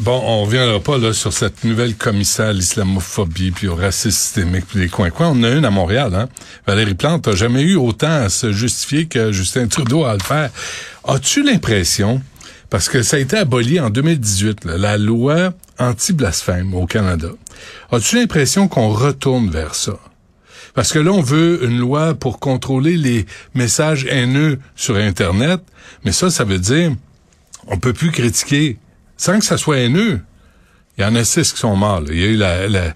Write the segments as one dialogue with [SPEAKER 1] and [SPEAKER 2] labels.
[SPEAKER 1] Bon, on reviendra pas là sur cette nouvelle commissaire à l'islamophobie puis au racisme systémique puis les coins coins. On a une à Montréal, hein. Valérie Plante n'a jamais eu autant à se justifier que Justin Trudeau à le faire. As-tu l'impression, parce que ça a été aboli en 2018, là, la loi anti-blasphème au Canada, as-tu l'impression qu'on retourne vers ça? Parce que là, on veut une loi pour contrôler les messages haineux sur Internet, mais ça, ça veut dire on peut plus critiquer sans que ça soit haineux. Il y en a six qui sont morts. là. Il y a eu la,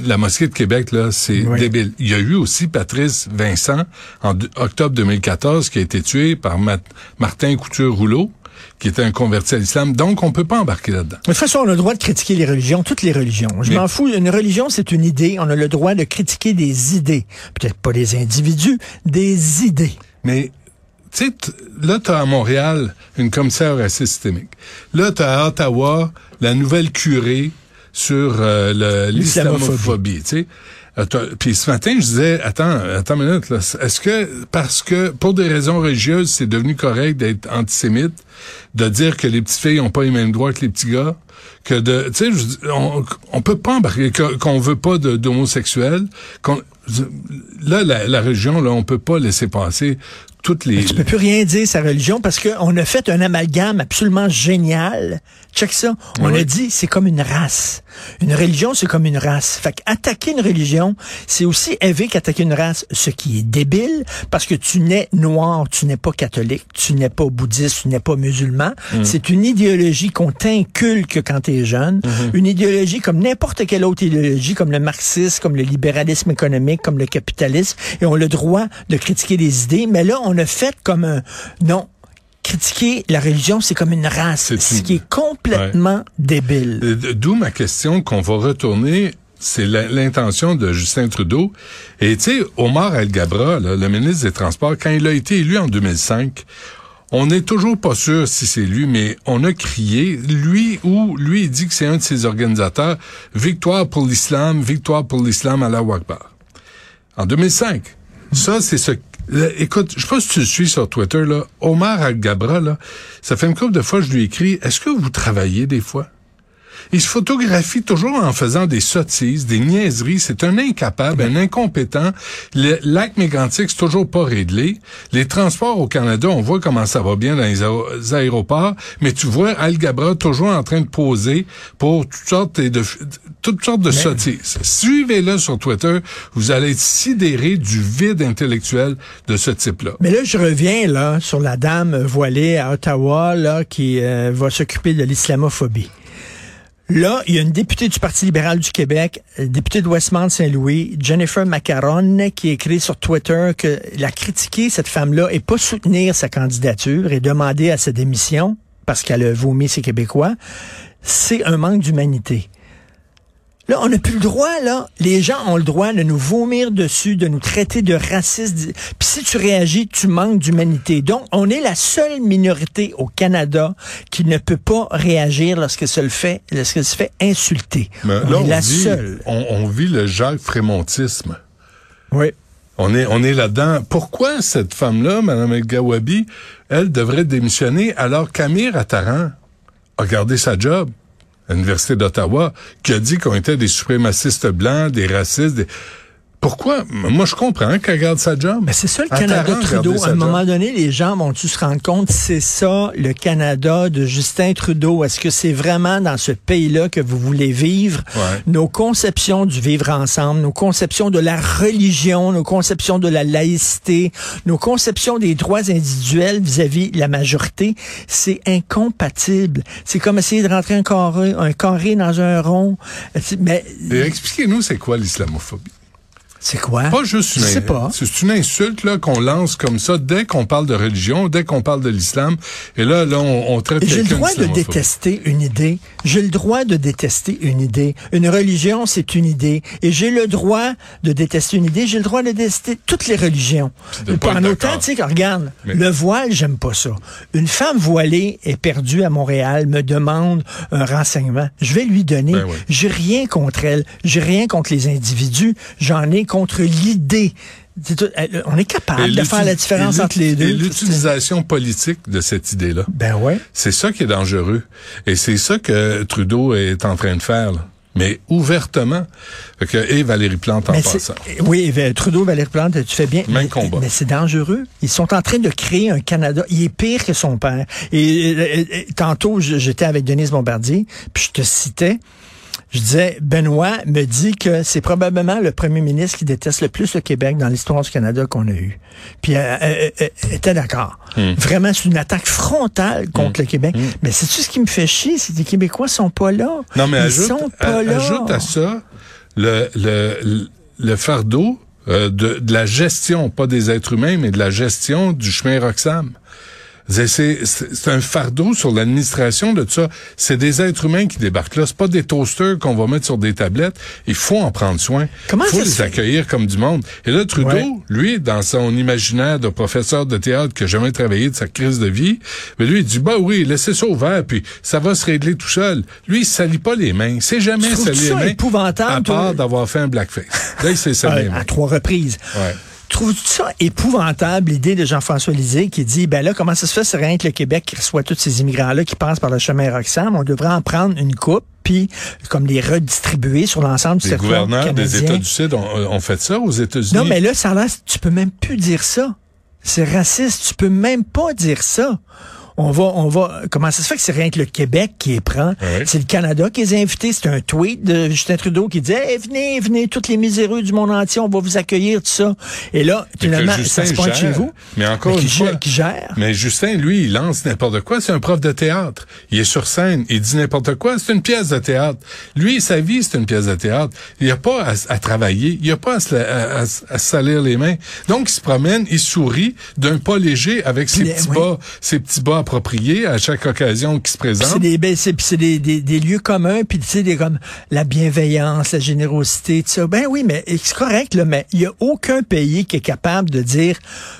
[SPEAKER 1] la, mosquée de Québec, là, c'est
[SPEAKER 2] Oui.
[SPEAKER 1] débile. Il y a eu aussi Patrice Vincent en octobre 2014 qui a été tué par Ma- Martin Couture-Rouleau, qui était un converti à l'islam. Donc, on peut pas embarquer là-dedans.
[SPEAKER 2] De toute façon, on a le droit de critiquer les religions, toutes les religions. Je m'en fous. Une religion, c'est une idée. On a le droit de critiquer des idées. Peut-être pas des individus, des idées.
[SPEAKER 1] Mais, tu sais, là, tu as à Montréal une commissaire au racisme systémique. Là, tu as à Ottawa la nouvelle curée sur euh, l'islamophobie, tu sais. Euh, t'as- Puis ce matin, je disais, attends, attends une minute. Est-ce que, parce que, pour des raisons religieuses, c'est devenu correct d'être antisémite, de dire que les petites filles ont pas les mêmes droits que les petits gars, que de, tu sais, on, on peut pas embarquer, que- qu'on veut pas d'homosexuels, qu'on, là, la, la religion, là, on peut pas laisser passer toutes les...
[SPEAKER 2] Tu peux plus rien dire sa religion parce qu'on a fait un amalgame absolument génial. Check ça. On
[SPEAKER 1] Oui.
[SPEAKER 2] a dit c'est comme une race. Une religion, c'est comme une race. Fait qu'attaquer une religion, c'est aussi élevé qu'attaquer une race, ce qui est débile parce que tu n'es noir, tu n'es pas catholique, tu n'es pas bouddhiste, tu n'es pas musulman. C'est une idéologie qu'on t'inculque quand tu es jeune. Une idéologie comme n'importe quelle autre idéologie, comme le marxisme, comme le libéralisme économique, comme le capitalisme. Et on a le droit de critiquer des idées. Mais là, on a fait comme un... Non. Critiquer la religion, c'est comme une race, ce qui est complètement débile.
[SPEAKER 1] Euh, D'où ma question qu'on va retourner, c'est l'intention de Justin Trudeau. Et tu sais, Omar El-Gabra, le ministre des Transports, quand il a été élu en 2005, on n'est toujours pas sûr si c'est lui, mais on a crié, lui ou lui, il dit que c'est un de ses organisateurs, victoire pour l'islam, victoire pour l'islam à la Akbar. En 2005. Ça, c'est ce... là, écoute, je sais pas si tu le suis sur Twitter, là. Omar Al-Gabra, là, ça fait une couple de fois que je lui écris, est-ce que vous travaillez des fois? Il se photographie toujours en faisant des sottises, des niaiseries. C'est un incapable, un incompétent. Le lac mégantique, c'est toujours pas réglé. Les transports au Canada, on voit comment ça va bien dans les, aé- aéroports, mais tu vois Al Gabra toujours en train de poser pour toutes sortes de, toutes sortes de sottises. Suivez-le sur Twitter, vous allez être sidéré du vide intellectuel de ce type-là.
[SPEAKER 2] Mais là, je reviens là sur la dame voilée à Ottawa là qui euh, va s'occuper de l'islamophobie. Là, il y a une députée du Parti libéral du Québec, euh, députée de Westmount-Saint-Louis, Jennifer Macaron, qui écrit sur Twitter que la critiquer, cette femme-là, et pas soutenir sa candidature et demander à sa démission parce qu'elle a vomi ses Québécois, c'est un manque d'humanité. Là, on n'a plus le droit, là. Les gens ont le droit de nous vomir dessus, de nous traiter de racistes. Puis si tu réagis, tu manques d'humanité. Donc, on est la seule minorité au Canada qui ne peut pas réagir lorsqu'elle se le fait, lorsqu'elle se fait insulter.
[SPEAKER 1] Mais
[SPEAKER 2] on
[SPEAKER 1] là,
[SPEAKER 2] est
[SPEAKER 1] on
[SPEAKER 2] la
[SPEAKER 1] vit,
[SPEAKER 2] seule.
[SPEAKER 1] On, on vit le Jacques Frémontisme.
[SPEAKER 2] Oui.
[SPEAKER 1] On est, on est là-dedans. Pourquoi cette femme-là, Mme El Gawabi, elle devrait démissionner alors qu'Amir Attaran a gardé sa job? l'Université d'Ottawa, qui a dit qu'on était des suprémacistes blancs, des racistes, des... Pourquoi? Moi, je comprends qu'elle garde sa job.
[SPEAKER 2] Mais c'est ça le Canada Trudeau. À un
[SPEAKER 1] job.
[SPEAKER 2] moment donné, les gens vont-tu se rendre compte, c'est ça le Canada de Justin Trudeau? Est-ce que c'est vraiment dans ce pays-là que vous voulez vivre?
[SPEAKER 1] Ouais.
[SPEAKER 2] Nos conceptions du vivre ensemble, nos conceptions de la religion, nos conceptions de la laïcité, nos conceptions des droits individuels vis-à-vis la majorité, c'est incompatible. C'est comme essayer de rentrer un carré, un carré dans un rond. Mais
[SPEAKER 1] Expliquez-nous, c'est quoi l'islamophobie?
[SPEAKER 2] C'est quoi?
[SPEAKER 1] Pas juste
[SPEAKER 2] Je
[SPEAKER 1] une,
[SPEAKER 2] sais pas.
[SPEAKER 1] C'est une insulte là qu'on lance comme ça dès qu'on parle de religion, dès qu'on parle de l'islam. Et là, là, on, on traite
[SPEAKER 2] J'ai le droit de détester une idée. J'ai le droit de détester une idée. Une religion, c'est une idée. Et j'ai le droit de détester une idée. J'ai le droit de détester toutes les religions.
[SPEAKER 1] Pas
[SPEAKER 2] en autant, tu sais, regarde,
[SPEAKER 1] Mais-
[SPEAKER 2] le voile, j'aime pas ça. Une femme voilée est perdue à Montréal, me demande un renseignement. Je vais lui donner.
[SPEAKER 1] Ben oui.
[SPEAKER 2] J'ai rien contre elle. J'ai rien contre les individus. J'en ai contre l'idée. On est capable
[SPEAKER 1] Et
[SPEAKER 2] de faire la différence
[SPEAKER 1] et
[SPEAKER 2] entre les
[SPEAKER 1] l'uti- Et
[SPEAKER 2] deux.
[SPEAKER 1] l'utilisation politique de cette idée-là.
[SPEAKER 2] Ben ouais.
[SPEAKER 1] C'est ça qui est dangereux. Et c'est ça que Trudeau est en train de faire, là. Mais ouvertement. Que, et Valérie Plante en
[SPEAKER 2] Mais
[SPEAKER 1] passant.
[SPEAKER 2] Oui, Trudeau, Valérie Plante, tu fais bien.
[SPEAKER 1] Même
[SPEAKER 2] mais,
[SPEAKER 1] combat.
[SPEAKER 2] Mais c'est dangereux. Ils sont en train de créer un Canada. Il est pire que son père. Et, euh, tantôt, j'étais avec Denise Bombardier, puis je te citais. Je disais, Benoît me dit que c'est probablement le premier ministre qui déteste le plus le Québec dans l'histoire du Canada qu'on a eu. Puis euh, euh, euh, elle était d'accord.
[SPEAKER 1] Hmm.
[SPEAKER 2] Vraiment, c'est une attaque frontale contre le Québec. Mais c'est-tu ce qui me fait chier? C'est que les Québécois sont pas là.
[SPEAKER 1] Non, mais
[SPEAKER 2] Ils
[SPEAKER 1] ajoute,
[SPEAKER 2] sont pas là.
[SPEAKER 1] ajoute à ça le, le, le fardeau euh, de, de la gestion, pas des êtres humains, mais de la gestion du chemin Roxham. C'est- C'est c'est un fardeau sur l'administration de tout ça. C'est des êtres humains qui débarquent là. C'est pas des toasters qu'on va mettre sur des tablettes. Il faut en prendre soin.
[SPEAKER 2] Comment
[SPEAKER 1] Il faut les accueillir comme du monde. Et là, Trudeau,
[SPEAKER 2] Ouais.
[SPEAKER 1] lui, dans son imaginaire de professeur de théâtre qui a jamais travaillé de sa crise de vie, mais lui, il dit, bah oui, laissez ça ouvert, puis ça va se régler tout seul. Lui, il salit pas les mains. Sait jamais
[SPEAKER 2] ça
[SPEAKER 1] les mains.
[SPEAKER 2] épouvantable,
[SPEAKER 1] À part d'avoir fait un blackface. Là, il s'est sali les
[SPEAKER 2] à trois reprises.
[SPEAKER 1] Ouais.
[SPEAKER 2] Trouves-tu ça épouvantable, l'idée de Jean-François Lisée qui dit, ben là, comment ça se fait, c'est rien que le Québec qui reçoit tous ces immigrants-là qui passent par le chemin Roxham, on devrait en prendre une coupe, puis comme les redistribuer sur l'ensemble du
[SPEAKER 1] Les
[SPEAKER 2] territoire
[SPEAKER 1] gouverneurs des. États du Sud ont, ont fait ça aux États-Unis.
[SPEAKER 2] Non, mais là, ça a tu peux même plus dire ça. C'est raciste, tu peux même pas dire ça. On va, on va, comment ça se fait que c'est rien que le Québec qui les prend? C'est le Canada qui les a invités. C'est un tweet de Justin Trudeau qui dit, hey, venez, venez, tous les miséreux du monde entier, on va vous accueillir, tout ça. Et là,
[SPEAKER 1] Mais
[SPEAKER 2] finalement, ça se pointe chez vous.
[SPEAKER 1] Mais encore
[SPEAKER 2] qui
[SPEAKER 1] une fois-
[SPEAKER 2] qui gère.
[SPEAKER 1] Mais Justin, lui, il lance n'importe quoi. C'est un prof de théâtre. Il est sur scène. Il dit n'importe quoi. C'est une pièce de théâtre. Lui, sa vie, c'est une pièce de théâtre. Il n'y a pas à, à travailler. Il n'y a pas à se, la- à- à- à se salir les mains. Donc, il se promène, il sourit d'un pas léger avec ses
[SPEAKER 2] Puis,
[SPEAKER 1] petits
[SPEAKER 2] oui.
[SPEAKER 1] bas, ses petits bas à chaque occasion qui se présente.
[SPEAKER 2] c'est des, ben, c'est, des, des, des lieux communs, puis tu sais, des comme la bienveillance, la générosité, tout ça. Ben oui, mais c'est correct, là, mais il y a aucun pays qui est capable de dire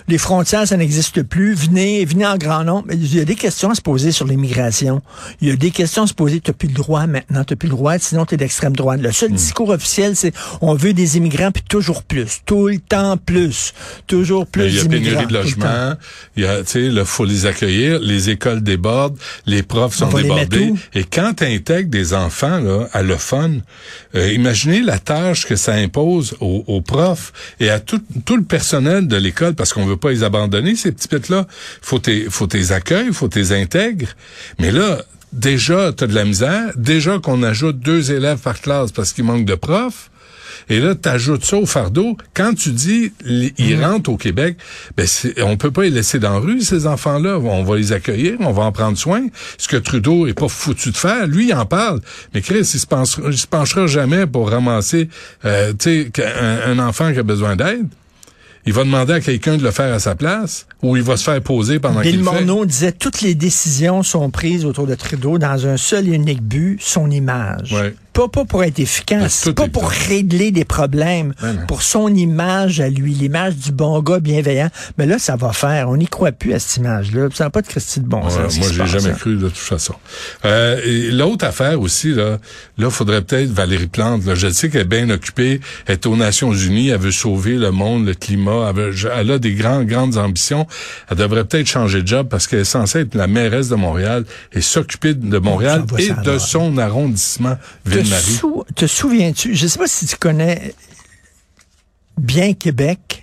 [SPEAKER 2] les frontières, ça n'existe plus, venez, venez en grand nombre. Il y a des questions à se poser sur l'immigration. Il y a des questions à se poser. Tu plus le droit maintenant, tu plus le droit, sinon tu es d'extrême droite. Le
[SPEAKER 1] Hmm.
[SPEAKER 2] seul discours officiel, c'est on veut des immigrants, puis toujours plus. Tout le temps plus. Toujours plus
[SPEAKER 1] Il y a pénurie de logements. Il y a, tu sais, là, faut les accueillir. Les écoles débordent. Les profs sont débordés. Et quand tu intègres des enfants, là, allophones, euh, imaginez la tâche que ça impose aux, aux profs et à tout, tout le personnel de l'école parce qu'on veut pas les abandonner, ces petits pets-là. Faut tes, faut tes accueils, faut tes intègres. Mais là, déjà, t'as de la misère. Déjà qu'on ajoute deux élèves par classe parce qu'il manque de profs. Et là, tu ajoutes ça au fardeau. Quand tu dis ils
[SPEAKER 2] Mhm.
[SPEAKER 1] rentrent au Québec, ben on peut pas les laisser dans la rue, ces enfants-là. On va les accueillir, on va en prendre soin. Ce que Trudeau est pas foutu de faire, lui, il en parle. Mais Chris, il se, pensera, il se penchera jamais pour ramasser euh, un, un enfant qui a besoin d'aide. Il va demander à quelqu'un de le faire à sa place ou il va se faire poser pendant qu'il le fait.
[SPEAKER 2] Morneau disait toutes les décisions sont prises autour de Trudeau dans un seul et unique but, son image.
[SPEAKER 1] Ouais.
[SPEAKER 2] Pas, pas pour être efficace,
[SPEAKER 1] Ben, tout
[SPEAKER 2] pas pour régler des problèmes,
[SPEAKER 1] Ben
[SPEAKER 2] pour son image à lui, l'image du bon gars bienveillant. Mais là, ça va faire. On n'y croit plus à cette image-là. Ça n'a pas de Christy de bon
[SPEAKER 1] Ouais,
[SPEAKER 2] sens.
[SPEAKER 1] moi, j'ai jamais
[SPEAKER 2] hein.
[SPEAKER 1] cru de toute façon. Euh, l'autre affaire aussi, là, là, faudrait peut-être Valérie Plante. Là, je sais qu'elle est bien occupée, elle est aux Nations Unies, elle veut sauver le monde, le climat, elle, veut- elle a des grandes, grandes ambitions. Elle devrait peut-être changer de job parce qu'elle est censée être la mairesse de Montréal et s'occuper de Montréal et de son arrondissement
[SPEAKER 2] Te, sou- te souviens-tu, je sais pas si tu connais bien Québec,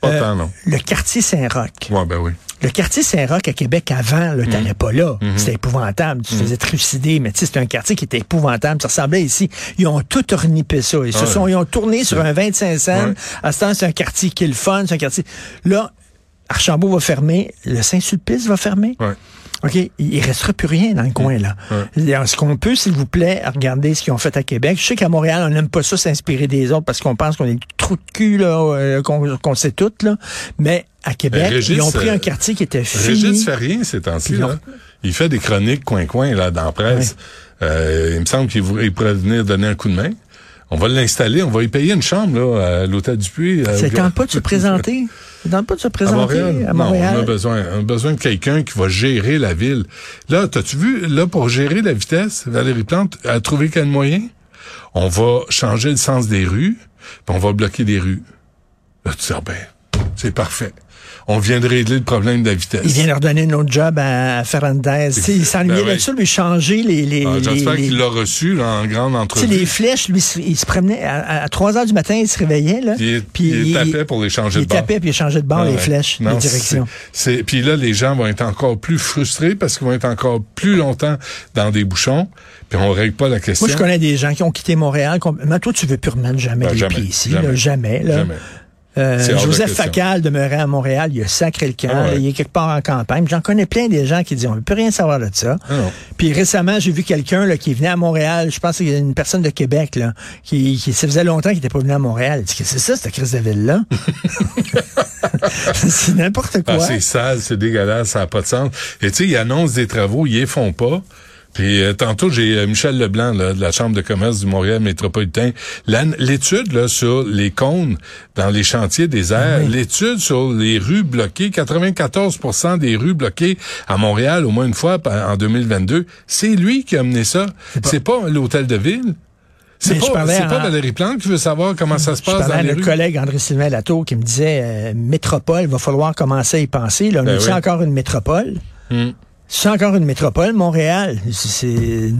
[SPEAKER 1] Pas
[SPEAKER 2] euh,
[SPEAKER 1] tant, non.
[SPEAKER 2] le quartier Saint-Roch.
[SPEAKER 1] Ouais, ben oui.
[SPEAKER 2] Le quartier Saint-Roch à Québec avant, là, t'allais pas là.
[SPEAKER 1] Mhm.
[SPEAKER 2] C'était épouvantable. Tu te faisais trucider, mais tu sais, c'était un quartier qui était épouvantable. Ça ressemblait ici. Ils ont tout ornipé ça. Ils se
[SPEAKER 1] Ah
[SPEAKER 2] sont,
[SPEAKER 1] ouais.
[SPEAKER 2] ils ont tourné sur un 25 cents.
[SPEAKER 1] Ouais.
[SPEAKER 2] À ce temps, c'est un quartier qui est le fun, c'est un quartier. Là, Archambault va fermer. Le Saint-Sulpice va fermer.
[SPEAKER 1] Ouais.
[SPEAKER 2] OK, il restera plus rien dans le coin, là. Est-ce qu'on peut, s'il vous plaît, regarder ce qu'ils ont fait à Québec? Je sais qu'à Montréal, on n'aime pas ça s'inspirer des autres parce qu'on pense qu'on est trop de cul, là, euh, qu'on sait tout, là. Mais à Québec, ils ont pris un quartier qui était fini.
[SPEAKER 1] Régis fait rien ces temps-ci, là. Il fait des chroniques coin-coin, là, dans la presse. Euh, il me semble qu'il pourrait venir donner un coup de main. On va l'installer, on va y payer une chambre là, à l'hôtel du Puy.
[SPEAKER 2] C'est temps pas de se présenter? C'est temps pas de se présenter à Montréal.
[SPEAKER 1] Non, on a besoin, on a besoin de quelqu'un qui va gérer la ville. Là, t'as-tu vu, là, pour gérer la vitesse, Valérie Plante a trouvé quel moyen? On va changer le sens des rues, puis on va bloquer des rues. Là, tu dis, ah ben, c'est parfait on vient de régler le problème de la vitesse.
[SPEAKER 2] Il vient leur donner un autre job à Fernandez. il s'ennuyait ben là-dessus, lui changer les... les,
[SPEAKER 1] ah, J'espère qu'il l'a reçu là, en grande entrevue.
[SPEAKER 2] les flèches, lui, il se promenait à, 3 heures du matin, il se réveillait. Là,
[SPEAKER 1] il, puis il, tapait pour les changer de bord.
[SPEAKER 2] Il tapait puis il changeait de bord, les flèches, les directions.
[SPEAKER 1] C'est, puis là, les gens vont être encore plus frustrés parce qu'ils vont être encore plus longtemps dans des bouchons puis on règle pas la question.
[SPEAKER 2] Moi, je connais des gens qui ont quitté Montréal. Mais toi, tu veux plus remettre jamais ben, les pieds ici. Jamais. Là, jamais, là. jamais. Euh, Joseph Facal demeurait à Montréal, il a sacré le camp, ah il est quelque part en campagne. J'en connais plein des gens qui disent on ne peut rien savoir de ça. Ah Puis récemment, j'ai vu quelqu'un qui venait à Montréal, je pense qu'il y a une personne de Québec là, qui, qui ça faisait longtemps qu'il n'était pas venu à Montréal. Il dit c'est ça cette crise de ville là. c'est n'importe quoi.
[SPEAKER 1] Ah, c'est sale, c'est dégueulasse, ça n'a pas de sens. Et tu sais, ils annoncent des travaux, ils les font pas. Puis euh, tantôt, j'ai euh, Michel Leblanc là, de la Chambre de commerce du Montréal métropolitain. L'étude là sur les cônes dans les chantiers des airs, l'étude sur les rues bloquées, 94% des rues bloquées à Montréal au moins une fois en 2022, c'est lui qui a mené ça. C'est pas, pas l'hôtel de ville. C'est pas, pas Valérie Plante qui veut savoir comment ça se passe dans les rues.
[SPEAKER 2] collègue André-Sylvain Latour qui me disait euh, métropole, va falloir commencer à y penser. Là, on ben encore une métropole? Hmm. C'est encore une métropole, Montréal. C'est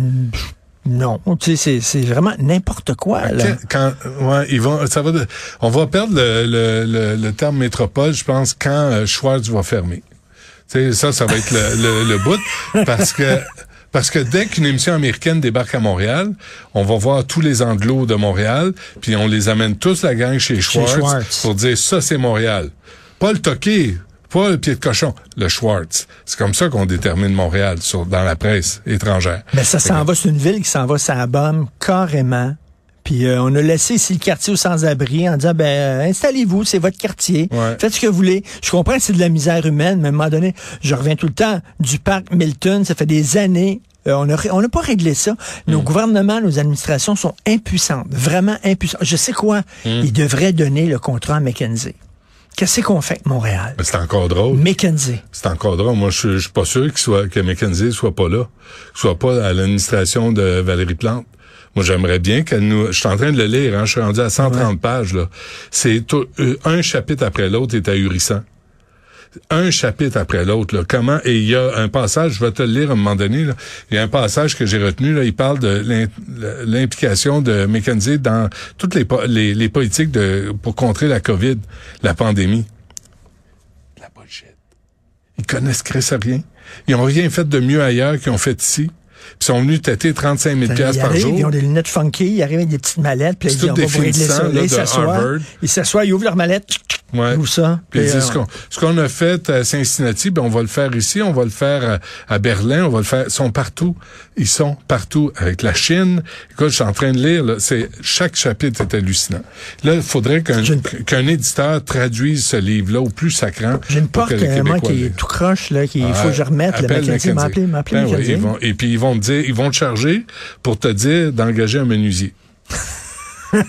[SPEAKER 2] non, tu sais, c'est vraiment n'importe quoi. Là.
[SPEAKER 1] Quand, ouais, ils vont, ça va, on va perdre le, le, le, terme métropole, je pense, quand euh, Schwartz va fermer. Tu sais, ça, ça va être le, le, bout, parce que parce que dès qu'une émission américaine débarque à Montréal, on va voir tous les anglos de Montréal, puis on les amène tous la gang chez Schwartz, chez Schwartz. pour dire ça c'est Montréal. Pas le toqué, pas le pied de cochon, le Schwartz. C'est comme ça qu'on détermine Montréal sur, dans la presse étrangère.
[SPEAKER 2] Mais ça s'en va, c'est une ville qui s'en va, ça bombe carrément. Puis euh, on a laissé ici le quartier aux sans-abri en disant ben euh, installez-vous, c'est votre quartier, faites ce que vous voulez. Je comprends que c'est de la misère humaine, mais à un moment donné, je reviens tout le temps du parc Milton, ça fait des années euh, on n'a on pas réglé ça. Nos mm. gouvernements, nos administrations sont impuissantes, vraiment impuissantes. Je sais quoi, mm. ils devraient donner le contrat à McKenzie. Qu'est-ce qu'on fait avec Montréal?
[SPEAKER 1] C'est encore drôle.
[SPEAKER 2] McKenzie.
[SPEAKER 1] C'est encore drôle. Moi, je, suis pas sûr qu'il soit, que McKenzie soit pas là. soit pas à l'administration de Valérie Plante. Moi, j'aimerais bien qu'elle nous... Je suis en train de le lire, hein, je suis rendu à 130 pages. là. C'est euh, un chapitre après l'autre est ahurissant un chapitre après l'autre. Comment et il y a un passage, je vais te le lire à un moment donné. Là, il y a un passage que j'ai retenu. Là, il parle de l'implication de McKenzie dans toutes les, les, les, politiques de pour contrer la COVID, la pandémie. La bullshit. Ils connaissent Chris rien. Ils ont rien fait de mieux ailleurs qu'ils ont fait ici. Ils sont venus têter 35 000 pièces par jour.
[SPEAKER 2] Ils ont des lunettes funky, ils arrivent avec des petites mallettes, puis ils on va régler ça. ils s'assoient, ils s'assoient, ils ouvrent leur mallette,
[SPEAKER 1] Ouais. Où ça? Puis euh, ce qu'on a fait à Cincinnati, ben on va le faire ici, on va le faire à, Berlin, on va le faire. Ils sont partout. Ils sont partout avec la Chine. Écoute, je suis en train de lire. Là, c'est chaque chapitre est hallucinant. Là, il faudrait qu'un qu'un éditeur traduise ce livre-là au plus sacrant.
[SPEAKER 2] J'ai une porte moi qui est tout croche là, qu'il faut que je remette. Le Mackenzie m'a appelé, m'a appelé
[SPEAKER 1] ben Et puis ils vont te dire, ils vont te charger pour te dire d'engager un menuisier.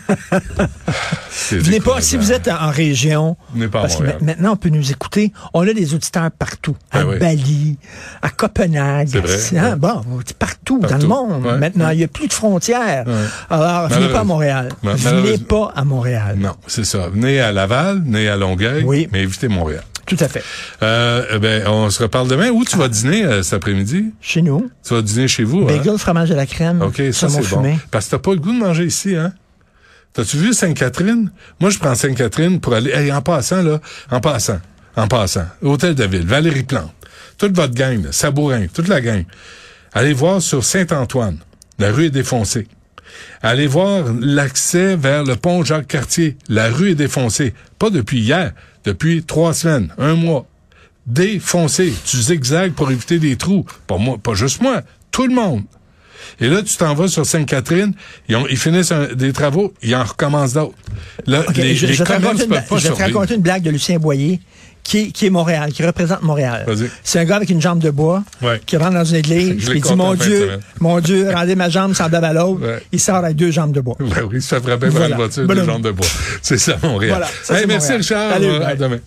[SPEAKER 2] Venez pas, si vous êtes en région,
[SPEAKER 1] pas parce que
[SPEAKER 2] maintenant on peut nous écouter. On a des auditeurs partout, à ben Bali, à Copenhague, hein, bon, partout, dans le monde. maintenant, il n'y a plus de frontières. Alors, venez pas à Montréal. Venez pas à Montréal.
[SPEAKER 1] Non, c'est ça. Venez à Laval, venez à Longueuil, mais évitez Montréal.
[SPEAKER 2] Tout à fait.
[SPEAKER 1] Euh, eh ben, on se reparle demain. Où tu vas dîner euh, cet après-midi?
[SPEAKER 2] Chez nous.
[SPEAKER 1] Tu vas dîner chez vous,
[SPEAKER 2] Bagel, hein? fromage de la crème.
[SPEAKER 1] OK, ça, c'est bon. Parce que t'as pas le goût de manger ici, hein? T'as-tu vu Sainte-Catherine? Moi, je prends Sainte-Catherine pour aller... en passant, là, en passant, en passant, Hôtel de Ville, Valérie Plante, toute votre gang, Sabourin, toute la gang. Allez voir sur Saint-Antoine. La rue est défoncée. Allez voir l'accès vers le pont Jacques-Cartier. La rue est défoncée. Pas depuis hier, depuis trois semaines, un mois. défoncé. Tu zigzags pour éviter des trous. Pas moi, pas juste moi, tout le monde. Et là, tu t'en vas sur Sainte-Catherine, ils, ont- ils finissent un- des travaux, ils en recommencent d'autres. Là, les,
[SPEAKER 2] je,
[SPEAKER 1] les
[SPEAKER 2] je vais te
[SPEAKER 1] commerces
[SPEAKER 2] raconter une,
[SPEAKER 1] peuvent pas
[SPEAKER 2] je vais te raconter une blague de Lucien Boyer, qui est, qui est Montréal, qui représente Montréal. C'est un gars avec une jambe de bois
[SPEAKER 1] Ouais.
[SPEAKER 2] qui rentre dans une église, il dit Mon Dieu, mon Dieu, rendez ma jambe semblable à l'autre.
[SPEAKER 1] Ouais.
[SPEAKER 2] Il sort avec deux jambes de bois.
[SPEAKER 1] Ben oui, il se fait frapper par
[SPEAKER 2] Voilà.
[SPEAKER 1] une voiture
[SPEAKER 2] Bonhomme.
[SPEAKER 1] de jambes de bois. C'est ça, Montréal.
[SPEAKER 2] Voilà, ça,
[SPEAKER 1] Hey, merci
[SPEAKER 2] Montréal.
[SPEAKER 1] Richard.
[SPEAKER 2] Salut,
[SPEAKER 1] à demain.